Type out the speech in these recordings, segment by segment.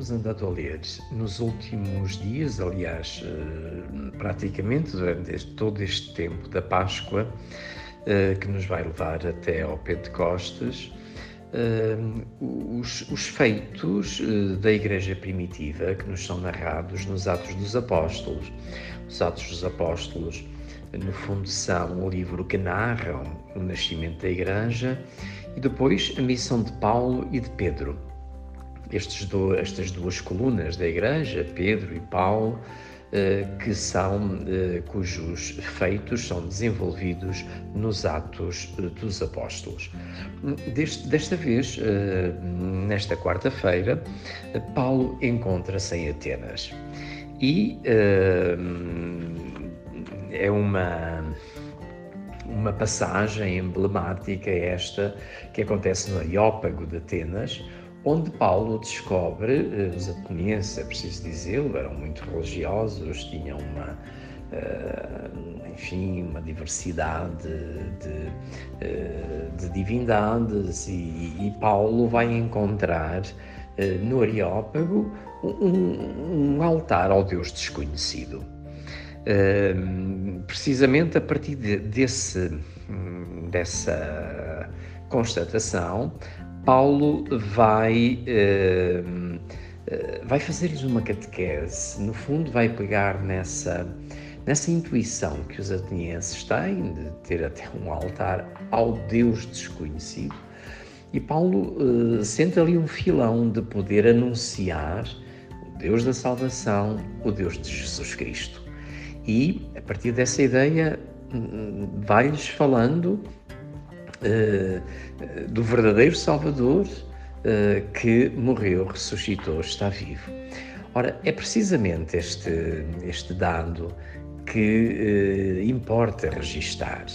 temos andado a ler nos últimos dias, aliás, eh, praticamente durante este, todo este tempo da Páscoa, eh, que nos vai levar até ao Pentecostes, eh, os, os feitos da Igreja primitiva que nos são narrados nos Atos dos Apóstolos. Os Atos dos Apóstolos, no fundo, são o livro que narram o nascimento da Igreja e depois a missão de Paulo e de Pedro do, estas duas colunas da Igreja, Pedro e Paulo, eh, que são, eh, cujos feitos são desenvolvidos nos Atos eh, dos Apóstolos. Deste, desta vez, nesta quarta-feira, Paulo encontra-se em Atenas e é uma uma passagem emblemática esta que acontece no Areópago de Atenas, onde Paulo descobre, eh, os atenienses, é preciso dizê-lo, eram muito religiosos, tinham uma, eh, enfim, uma diversidade de, eh, de divindades e, e, Paulo vai encontrar no Areópago um, um altar ao Deus desconhecido. precisamente a partir de, desse, dessa constatação, Paulo vai, uh, vai fazer-lhes uma catequese, no fundo, vai pegar nessa, nessa intuição que os atenienses têm de ter até um altar ao Deus desconhecido. E Paulo uh, sente ali um filão de poder anunciar o Deus da salvação, o Deus de Jesus Cristo. E, a partir dessa ideia, hum, vai-lhes falando uh, do verdadeiro Salvador uh, que morreu, ressuscitou, está vivo. Ora, é precisamente este, este dado que uh, importa registar.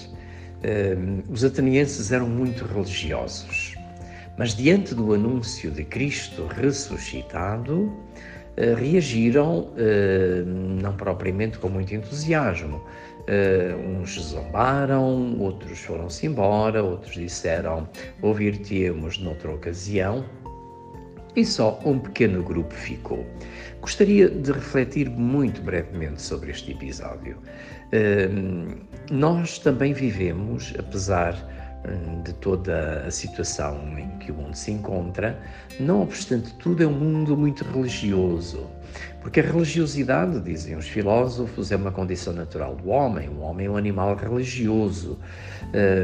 os atenienses eram muito religiosos, mas diante do anúncio de Cristo ressuscitado, reagiram não propriamente com muito entusiasmo, Uh, uns zombaram, outros foram-se embora, outros disseram ouvir-te-emos noutra ocasião, e só um pequeno grupo ficou. Gostaria de refletir muito brevemente sobre este episódio. Uh, nós também vivemos, apesar uh, de toda a situação que o mundo se encontra, não obstante tudo, é um mundo muito religioso. Porque a religiosidade, dizem os filósofos, é uma condição natural do homem. O homem é um animal religioso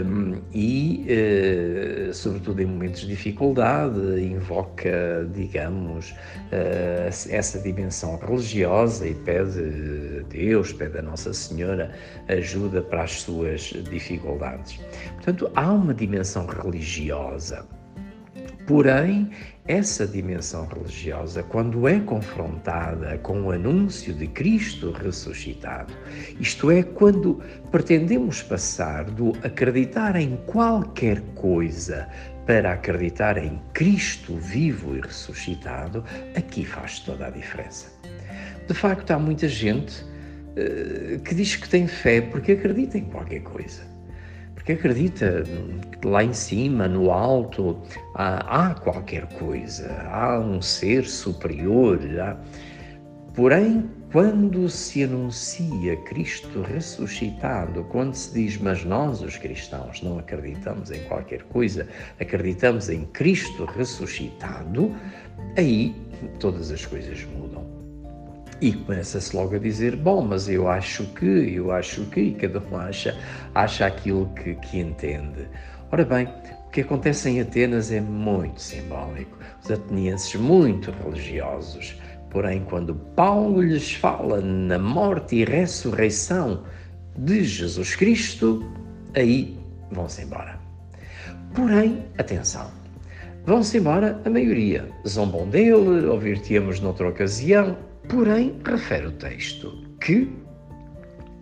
hum, e, eh, sobretudo em momentos de dificuldade, invoca, digamos, eh, essa dimensão religiosa e pede a Deus, pede a Nossa Senhora ajuda para as suas dificuldades. Portanto, há uma dimensão religiosa. Porém, essa dimensão religiosa, quando é confrontada com o anúncio de Cristo ressuscitado, isto é, quando pretendemos passar do acreditar em qualquer coisa para acreditar em Cristo vivo e ressuscitado, aqui faz toda a diferença. De facto, há muita gente uh, que diz que tem fé porque acredita em qualquer coisa porque acredita que lá em cima, no alto, há, há qualquer coisa, há um ser superior. Há... Porém, quando se anuncia Cristo ressuscitado, quando se diz, mas nós, os cristãos, não acreditamos em qualquer coisa, acreditamos em Cristo ressuscitado, aí todas as coisas mudam. E começa-se logo a dizer: bom, mas eu acho que, eu acho que, e cada um acha, acha aquilo que, que entende. Ora bem, o que acontece em Atenas é muito simbólico. Os atenienses, muito religiosos, porém, quando Paulo lhes fala na morte e ressurreição de Jesus Cristo, aí vão-se embora. Porém, atenção, vão-se embora a maioria. Zombam dele, ouvir-te-emos noutra ocasião, Porém, refere o texto que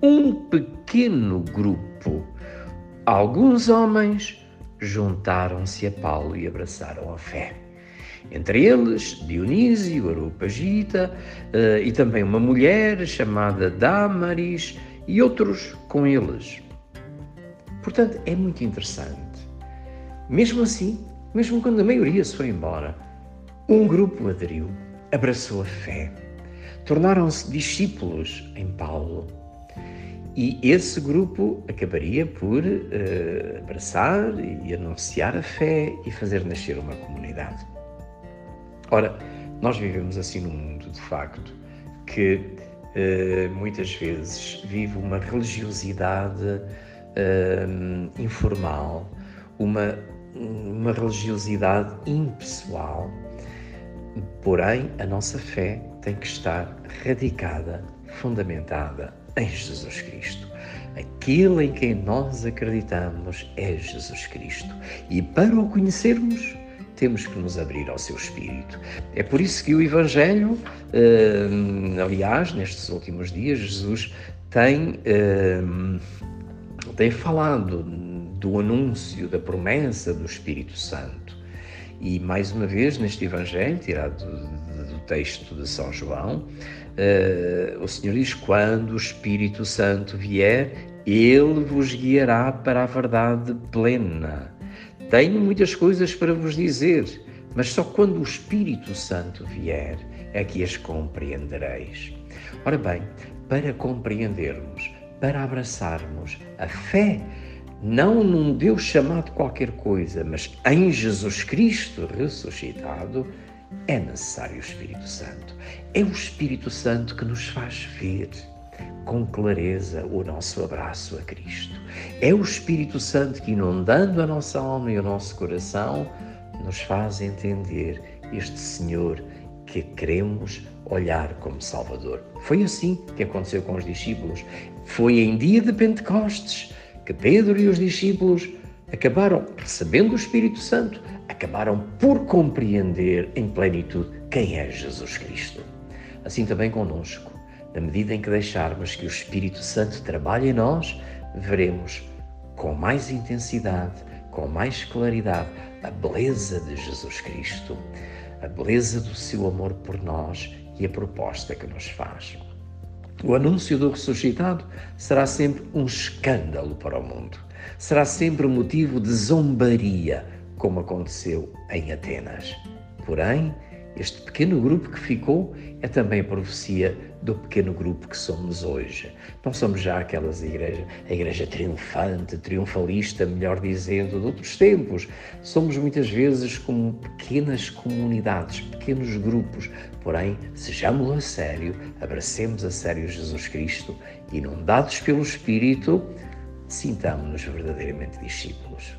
um pequeno grupo, alguns homens, juntaram-se a Paulo e abraçaram a fé. Entre eles, Dionísio, Areopagita, uh, e também uma mulher chamada Damaris e outros com eles. Portanto, é muito interessante. Mesmo assim, mesmo quando a maioria se foi embora, um grupo aderiu abraçou a fé. Tornaram-se discípulos em Paulo. E esse grupo acabaria por uh, abraçar e anunciar a fé e fazer nascer uma comunidade. Ora, nós vivemos assim num mundo, de facto, que uh, muitas vezes vive uma religiosidade uh, informal, uma, uma religiosidade impessoal. Porém, a nossa fé tem que estar radicada, fundamentada em Jesus Cristo. Aquele em quem nós acreditamos é Jesus Cristo. E para o conhecermos, temos que nos abrir ao seu Espírito. É por isso que o Evangelho, eh, aliás, nestes últimos dias, Jesus tem, eh, tem falado do anúncio, da promessa do Espírito Santo. E mais uma vez, neste Evangelho, tirado do, do texto de São João, uh, o Senhor diz: Quando o Espírito Santo vier, ele vos guiará para a verdade plena. Tenho muitas coisas para vos dizer, mas só quando o Espírito Santo vier é que as compreendereis. Ora bem, para compreendermos, para abraçarmos a fé, não num Deus chamado qualquer coisa, mas em Jesus Cristo ressuscitado, é necessário o Espírito Santo. É o Espírito Santo que nos faz ver com clareza o nosso abraço a Cristo. É o Espírito Santo que, inundando a nossa alma e o nosso coração, nos faz entender este Senhor que queremos olhar como Salvador. Foi assim que aconteceu com os discípulos. Foi em dia de Pentecostes que Pedro e os discípulos acabaram recebendo o Espírito Santo, acabaram por compreender em plenitude quem é Jesus Cristo. Assim também conosco, na medida em que deixarmos que o Espírito Santo trabalhe em nós, veremos com mais intensidade, com mais claridade, a beleza de Jesus Cristo, a beleza do seu amor por nós e a proposta que nos faz. O anúncio do ressuscitado será sempre um escândalo para o mundo. Será sempre motivo de zombaria, como aconteceu em Atenas. Porém, este pequeno grupo que ficou é também a profecia do pequeno grupo que somos hoje. Não somos já aquelas igrejas, a igreja triunfante, triunfalista, melhor dizendo, de outros tempos. Somos muitas vezes como pequenas comunidades, pequenos grupos. Porém, sejamos a sério, abracemos a sério Jesus Cristo, inundados pelo Espírito, sintamos-nos verdadeiramente discípulos.